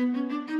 Música